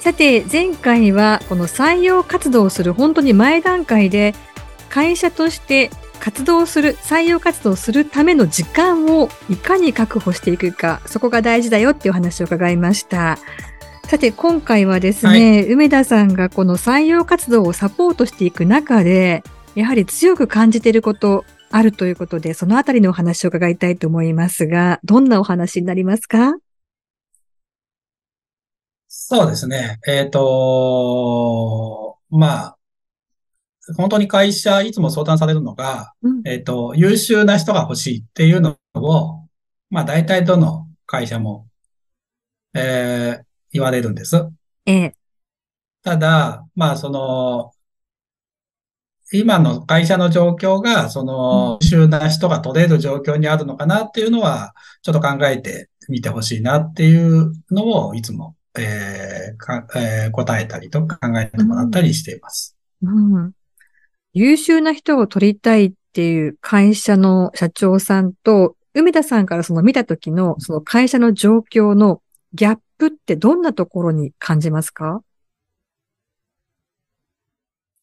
さて前回はこの採用活動をする本当に前段階で会社として活動する採用活動するための時間をいかに確保していくかそこが大事だよっていう話を伺いました。さて今回はですね、はい、梅田さんがこの採用活動をサポートしていく中で、やはり強く感じていることあるということで、そのあたりのお話を伺いたいと思いますが、どんなお話になりますか？そうですね。えっ、ー、と、まあ、本当に会社、いつも相談されるのが、うん、えっ、ー、と、優秀な人が欲しいっていうのを、まあ大体どの会社も、えー、言われるんです。ええ。ただ、まあ、その、今の会社の状況が、その、優秀な人が取れる状況にあるのかなっていうのは、ちょっと考えてみてほしいなっていうのを、いつも、えーかえー、答えたりとか考えてもらったりしています、うん、うん。優秀な人を取りたいっていう会社の社長さんと、梅田さんからその見た時の、その会社の状況のギャップってどんなところに感じますか？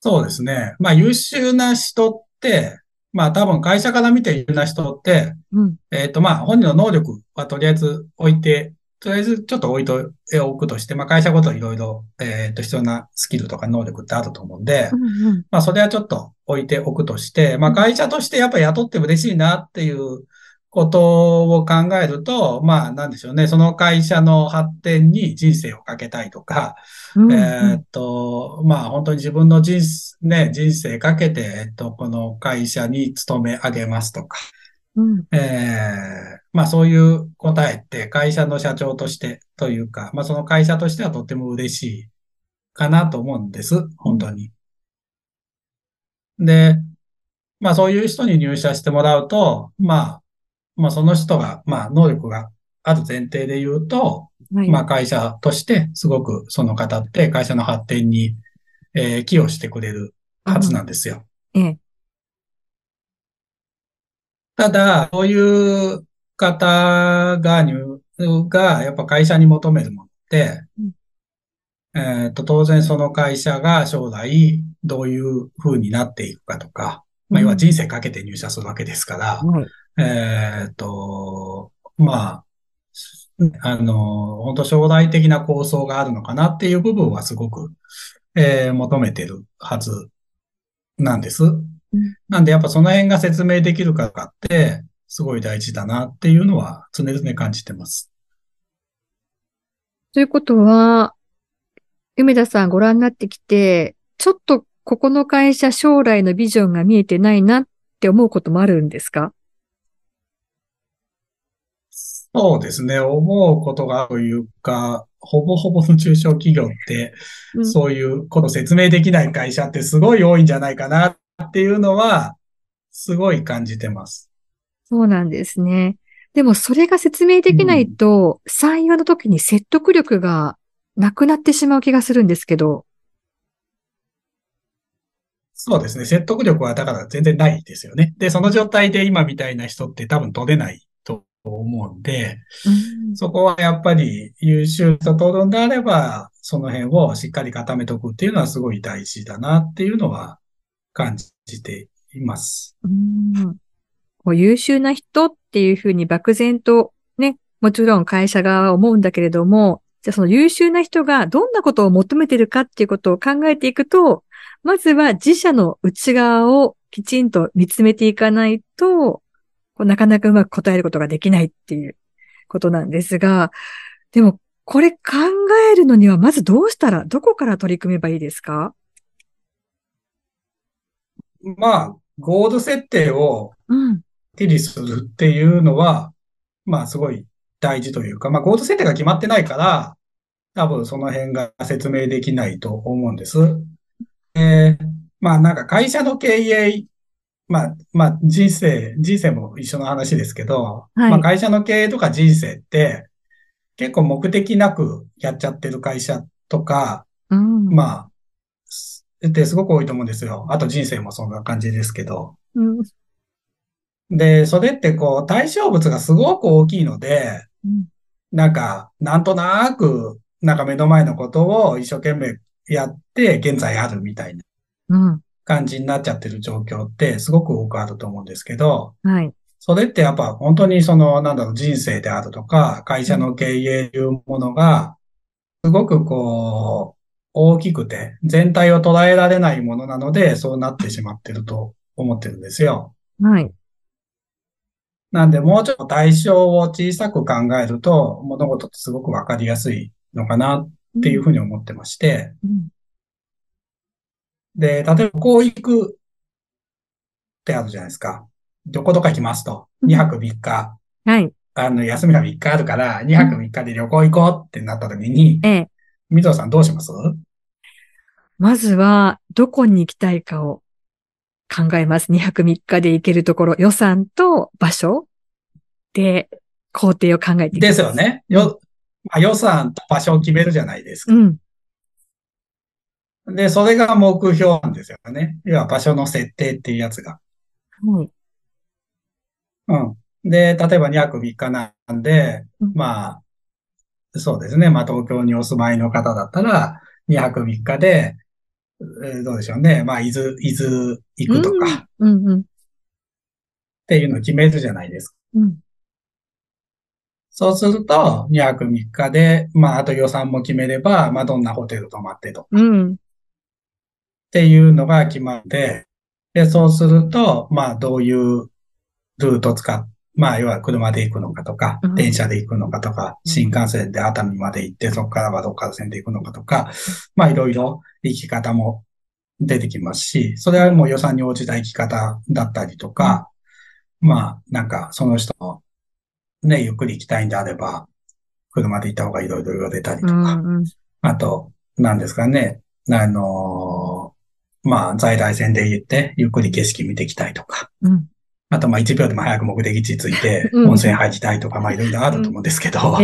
そうですね。まあ優秀な人って、まあ多分会社から見て優秀な人って、うん、えっ、ー、とまあ本人の能力はとりあえず置いて、とりあえずちょっと置いと、おくとして、まあ会社ごといろいろ、えっ、ー、と必要なスキルとか能力ってあると思うんで、うんうん、まあそれはちょっと置いておくとして、まあ会社としてやっぱ雇って嬉しいなっていうことを考えると、まあ、なんでしょうね。その会社の発展に人生をかけたいとか、うんうん、えっと、まあ、本当に自分の人,、ね、人生かけて、えっと、この会社に勤め上げますとか、うん、えー、まあ、そういう答えって会社の社長としてというか、まあ、その会社としてはとっても嬉しいかなと思うんです。本当に。で、まあ、そういう人に入社してもらうと、まあ、まあその人が、まあ能力がある前提で言うと、はい、まあ会社としてすごくその方って会社の発展に、えー、寄与してくれるはずなんですよ。ええ。ただ、そういう方が入、がやっぱ会社に求めるものって、うん、えっ、と、当然その会社が将来どういう風になっていくかとか、まあ、要は人生かけて入社するわけですから、うんえっ、と、まあ、あの、本当将来的な構想があるのかなっていう部分はすごく、えー、求めてるはずなんです。なんでやっぱその辺が説明できるかって、すごい大事だなっていうのは常々感じてます。ということは、梅田さんご覧になってきて、ちょっとここの会社将来のビジョンが見えてないなって思うこともあるんですか？そうですね。思うことがというか、ほぼほぼの中小企業って、うん、そういうこと説明できない会社ってすごい多いんじゃないかなっていうのは、すごい感じてます。そうなんですね。でもそれが説明できないと、うん、採用の時に説得力がなくなってしまう気がするんですけど。そうですね。説得力はだから全然ないですよね。で、その状態で今みたいな人って多分取れないと思うんで、うん、そこはやっぱり優秀さとるんであれば、その辺をしっかり固めておくっていうのはすごい大事だなっていうのは感じています。うん、優秀な人っていうふうに漠然とね、もちろん会社側は思うんだけれども、じゃあその優秀な人がどんなことを求めてるかっていうことを考えていくと、まずは自社の内側をきちんと見つめていかないと、こうなかなかうまく答えることができないっていうことなんですが、でもこれ考えるのにはまずどうしたら、どこから取り組めばいいですか？まあ、ゴール設定を手にするっていうのは、うん、まあすごい大事というか、まあゴール設定が決まってないから、多分その辺が説明できないと思うんです。えー、まあなんか会社の経営、まあ、まあ人生、人生も一緒の話ですけど、はい、まあ会社の経営とか人生って結構目的なくやっちゃってる会社とか、うん、まあ、ってすごく多いと思うんですよ。あと人生もそんな感じですけど。うん、で、それってこう対象物がすごく大きいので、うん、なんか、なんとなく、なんか目の前のことを一生懸命やって現在あるみたいな感じになっちゃってる状況ってすごく多くあると思うんですけど、はい。それってやっぱ本当にその、なんだろう、人生であるとか、会社の経営というものが、すごくこう、大きくて、全体を捉えられないものなので、そうなってしまってると思ってるんですよ。はい。なんで、もうちょっと対象を小さく考えると、物事ってすごくわかりやすいのかなっていうふうに思ってまして、うん、で、例えば、こう行くってあるじゃないですか。どこどこ行きますと。2泊3日。はい。あの、休みが3日あるから、2泊3日で旅行行こうってなった時に、ええ。水野さんどうします？まずは、どこに行きたいかを考えます。2泊3日で行けるところ、予算と場所で、工程を考えていきます。ですよね。よ、まあ、予算と場所を決めるじゃないですか。うん。で、それが目標なんですよね。要は場所の設定っていうやつが。はい。うん。で、例えば2泊3日なんで、うん、まあ、そうですね。まあ東京にお住まいの方だったら、2泊3日で、えー、どうでしょうね。まあ、伊豆、伊豆行くとか、うんうん、っていうのを決めるじゃないですか。うん、そうすると、2泊3日で、まあ、あと予算も決めれば、まあ、どんなホテル泊まってとか、うん、っていうのが決まって、で、そうすると、まあ、どういうルート使っまあ、要は車で行くのかとか、電車で行くのかとか、新幹線で熱海まで行って、そこからはどっか線で行くのかとか、まあ、いろいろ行き方も出てきますし、それはもう予算に応じた生き方だったりとか、まあ、なんか、その人の、ね、ゆっくり行きたいんであれば、車で行った方がいろいろ言われたりとか、あと、何ですかね、あのまあ、在来線で行って、ゆっくり景色見てきたいとか、あと、まあ、1秒でも早く目的地着いて、温泉入りたいとか、まあ、いろいろあると思うんですけど、あ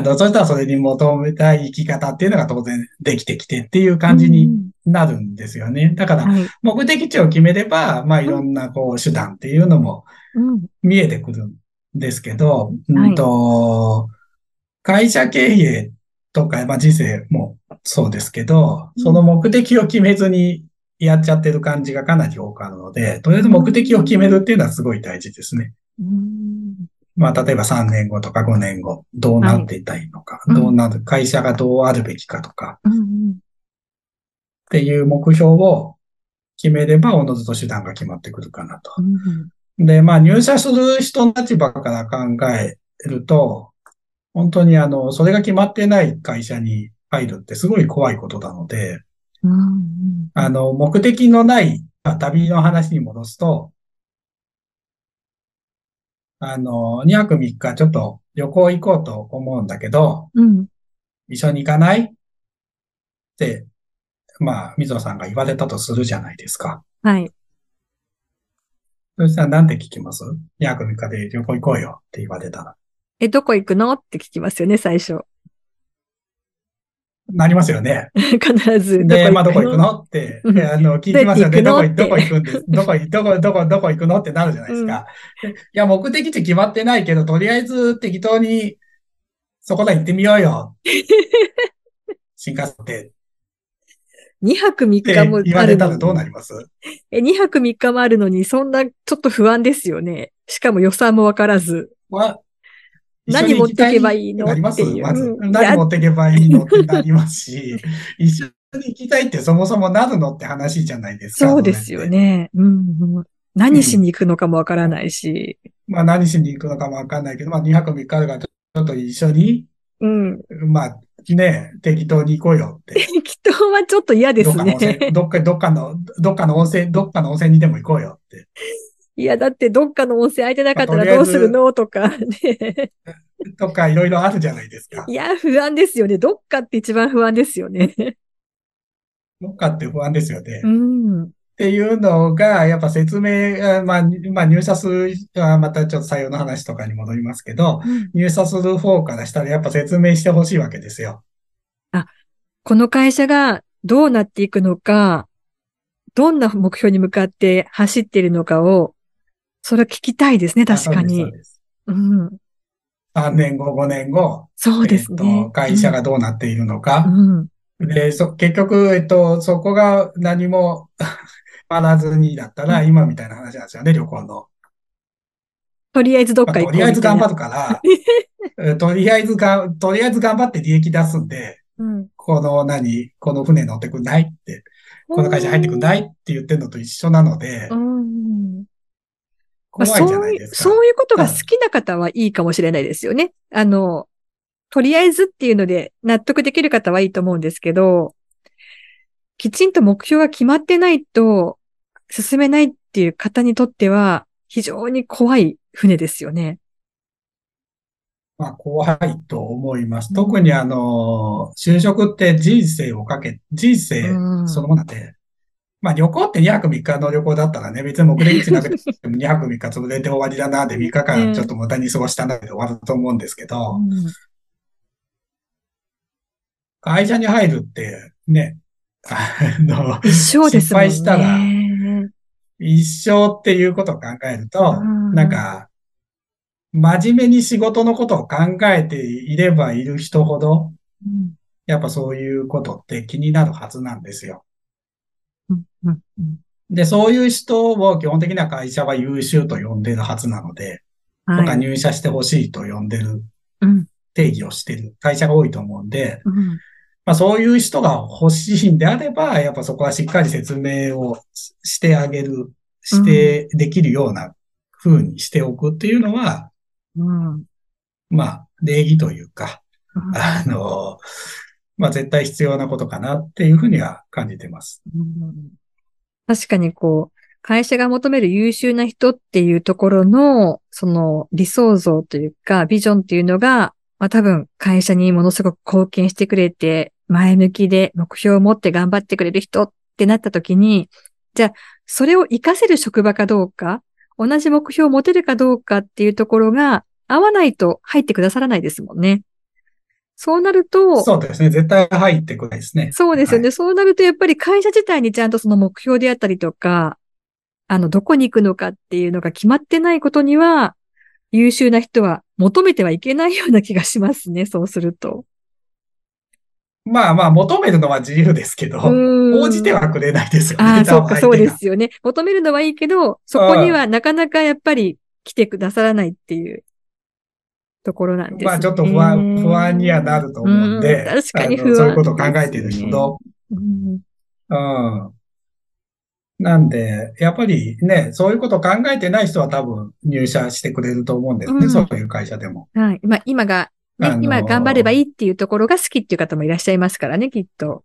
の、そしたらそれに求めたい生き方っていうのが当然できてきてっていう感じになるんですよね。だから、目的地を決めれば、まあ、いろんな、こう、手段っていうのも見えてくるんですけど、うんと、会社経営とか、まあ、人生もそうですけど、その目的を決めずにやっちゃってる感じがかなり多くあるので、とりあえず目的を決めるっていうのはすごい大事ですね。まあ、例えば3年後とか5年後、どうなっていたいのか、はい、どうなる、会社がどうあるべきかとか、っていう目標を決めれば、おのずと手段が決まってくるかなと。で、まあ、入社する人の立場から考えると、本当にあの、それが決まってない会社に入るってすごい怖いことなので、あの、目的のない旅の話に戻すと、あの、2泊3日ちょっと旅行行こうと思うんだけど、うん、一緒に行かない？って、まあ、水野さんが言われたとするじゃないですか。はい。そしたらなんて聞きます ?2 泊3日で旅行行こうよって言われたら。え、どこ行くの？って聞きますよね、最初。なりますよね。必ず。で、まあ、どこ行くの？って、あの、聞きますよね。どこ、どこ行くんです？どこ、どこ、どこ、どこ行くの？ってなるじゃないですか。うん、いや、目的地決まってないけど、とりあえず適当に、そこら行ってみようよ。新幹線で。2泊3日もある言われたらどうなります？え、2泊3日もあるのに、そんな、ちょっと不安ですよね。しかも予算もわからず。何持っていけばいいの？っていう。まず、何持っていけばいいのってなりますし、一緒に行きたいってそもそもなるのって話じゃないですか。そうですよね。うん、何しに行くのかもわからないし。うん、まあ何しに行くのかもわかんないけど、まあ2泊3日あるからちょっと一緒に、うん。まあね、適当に行こうよって。適当はちょっと嫌ですね。どっかどっかの、どっかの温泉、どっかの温泉にでも行こうよって。いや、だってどっかの温泉空いてなかったらどうするの？とかね。とかいろいろあるじゃないですか。いや、不安ですよね。どっかって一番不安ですよね。どっかって不安ですよね。うん。っっていうのが、やっぱ説明、まあ、まあ、入社する、またちょっと採用の話とかに戻りますけど、うん、入社する方からしたらやっぱ説明してほしいわけですよ。あ、この会社がどうなっていくのか、どんな目標に向かって走っているのかを、それ聞きたいですね、確かに。うん。3年後、5年後。そうですね。えっと、会社がどうなっているのか。うん、で、そ、結局、えっと、そこが何も 学らずにだったら、今みたいな話なんですよね、旅行の。とりあえずどっか行こう、とりあえず頑張るから、とりあえずが、とりあえず頑張って利益出すんで、うん、この何、この船乗ってくんないって、この会社入ってくんないって言ってんのと一緒なので、怖いじゃないですか、そういうことが好きな方はいいかもしれないですよね。あの、とりあえずっていうので納得できる方はいいと思うんですけど、きちんと目標が決まってないと進めないっていう方にとっては非常に怖い船ですよね。まあ、怖いと思います。特にあの、就職って人生をかけ、人生そのもので、まあ旅行って2泊3日の旅行だったらね、別に目的地なくても2泊3日潰れて終わりだなで3日間ちょっと無駄に過ごしたなで終わると思うんですけど、会社に入るってね、あの、ね。失敗したら、一生っていうことを考えると、なんか、真面目に仕事のことを考えていればいる人ほど、やっぱそういうことって気になるはずなんですよ。で、そういう人を基本的には会社は優秀と呼んでるはずなので、はい、とか入社してほしいと呼んでる、定義をしてる会社が多いと思うんで、まあそういう人が欲しいんであれば、やっぱそこはしっかり説明をしてあげる、して、できるような風にしておくっていうのは、うん、まあ、礼儀というか、あの、まあ絶対必要なことかなっていうふうには感じてます。うん、確かにこう、会社が求める優秀な人っていうところの、その理想像というか、ビジョンっていうのが、まあ多分会社にものすごく貢献してくれて、前向きで目標を持って頑張ってくれる人ってなった時に、じゃあ、それを活かせる職場かどうか、同じ目標を持てるかどうかっていうところが合わないと入ってくださらないですもんね。そうなると、そうですね。絶対入ってこないですね。そうですよね。はい、そうなると、やっぱり会社自体にちゃんとその目標であったりとか、あの、どこに行くのかっていうのが決まってないことには、優秀な人は求めてはいけないような気がしますね。そうすると。まあまあ、求めるのは自由ですけど、応じてはくれないですよね。ああ、そうか、そうですよね。求めるのはいいけど、そこにはなかなかやっぱり来てくださらないっていうところなんですね。まあちょっと不安、不安にはなると思うんで、うん、確かに不安、そういうことを考えてる人、うん、うん。なんで、やっぱりね、そういうことを考えてない人は多分入社してくれると思うんですね、うん、そういう会社でも。はい。まあ今がね、今頑張ればいいっていうところが好きっていう方もいらっしゃいますからね、きっと。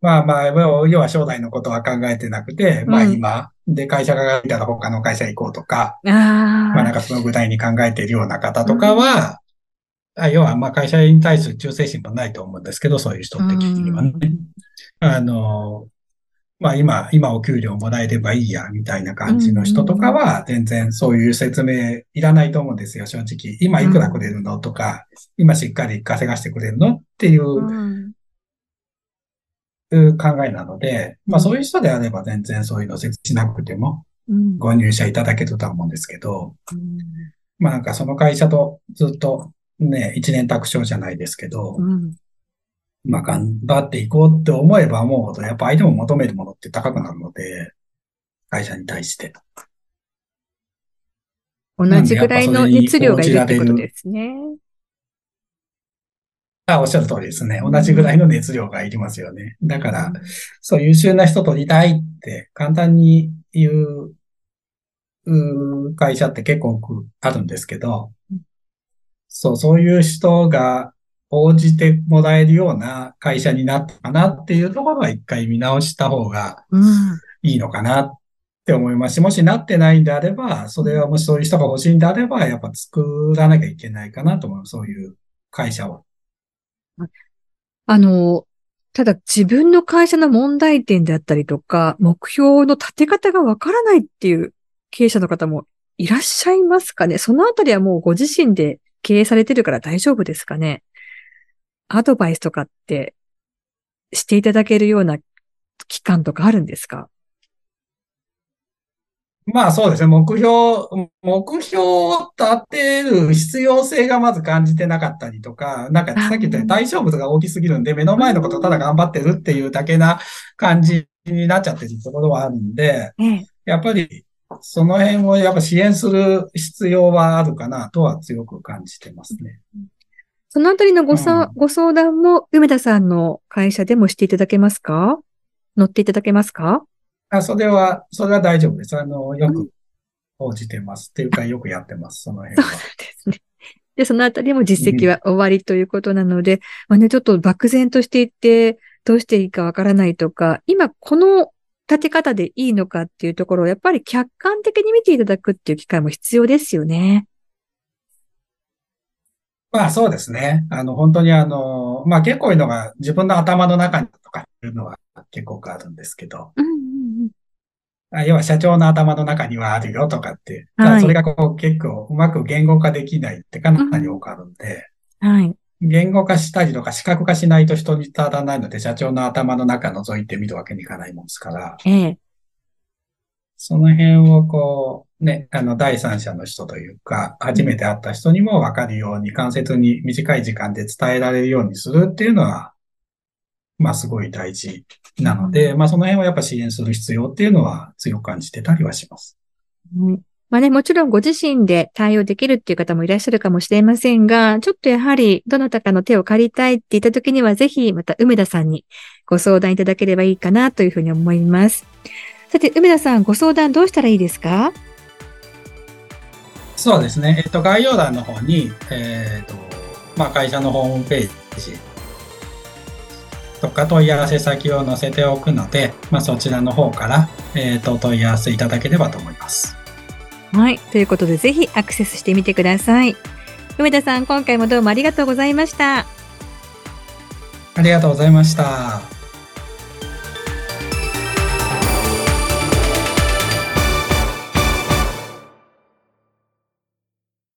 まあまあ、要は将来のことは考えてなくて、うん、まあ今、で会社がいたら他の会社行こうとか、あまあなんかその具体に考えているような方とかは、うん、あ要はまあ会社に対する忠誠心もないと思うんですけど、そういう人って聞きにはね。うん、あの、まあ今、今お給料もらえればいいや、みたいな感じの人とかは、全然そういう説明いらないと思うんですよ、正直。今いくらくれるのとか、今しっかり稼がしてくれるのっていう、考えなので、まあそういう人であれば全然そういうの設置しなくても、ご入社いただけるとは思うんですけど、まあなんかその会社とずっとね、一年卓勝じゃないですけど、まあ、頑張っていこうって思えば思うほど、やっぱ相手も求めるものって高くなるので、会社に対して。同じぐらいの熱量がいるってことですね。あ、おっしゃる通りですね。同じぐらいの熱量がいりますよね。だから、そう優秀な人取りたいって簡単に言う会社って結構あるんですけど、そう、そういう人が応じてもらえるような会社になったかなっていうところは一回見直した方がいいのかなって思いますし、もしなってないんであれば、それはもしそういう人が欲しいんであれば、やっぱ作らなきゃいけないかなと思う。そういう会社を。あの、ただ自分の会社の問題点であったりとか、目標の立て方がわからないっていう経営者の方もいらっしゃいますかね？そのあたりはもうご自身で経営されてるから大丈夫ですかね？アドバイスとかってしていただけるような期間とかあるんですか？まあそうですね。目標、目標を立てる必要性がまず感じてなかったりとか、なんかさっき言ったように対象物が大きすぎるんで、目の前のことただ頑張ってるっていうだけな感じになっちゃってるところはあるんで、やっぱりその辺をやっぱ支援する必要はあるかなとは強く感じてますね。そのあたりのご,、うん、ご相談も梅田さんの会社でもしていただけますか？乗っていただけますか？あ、それは、それは大丈夫です。あの、よく応じてます。っていうか、よくやってます、その辺は。そうですね。で、そのあたりも実績は終わりということなので、うん、まあね、ちょっと漠然としていって、どうしていいかわからないとか、今この立て方でいいのかっていうところをやっぱり客観的に見ていただくっていう機会も必要ですよね。まあそうですね。あの、本当にあの、まあ結構いいのが自分の頭の中にとかいうのは結構あるんですけど、うん要は社長の頭の中にはあるよとかって、ただそれがこう結構うまく言語化できないってかなり多くあるんで、はい。言語化したりとか視覚化しないと人に伝わらないので、社長の頭の中覗いてみるわけにいかないもんですから、ええ、その辺をこう、ね、あの、第三者の人というか、初めて会った人にもわかるように、間接に短い時間で伝えられるようにするっていうのは、まあすごい大事なので、まあその辺はやっぱ支援する必要っていうのは強く感じてたりはします。うん、まあね、もちろんご自身で対応できるっていう方もいらっしゃるかもしれませんが、ちょっとやはりどなたかの手を借りたいって言った時には、ぜひまた梅田さんにご相談いただければいいかなというふうに思います。さて、梅田さん、ご相談どうしたらいいですか？そうですね。えっと、概要欄の方に、えっ、と、まあ、会社のホームページとか問い合わせ先を載せておくので、まあ、そちらの方から、えー、と問い合わせいただければと思います。はい。ということで、ぜひアクセスしてみてください。梅田さん、今回もどうもありがとうございました。ありがとうございました。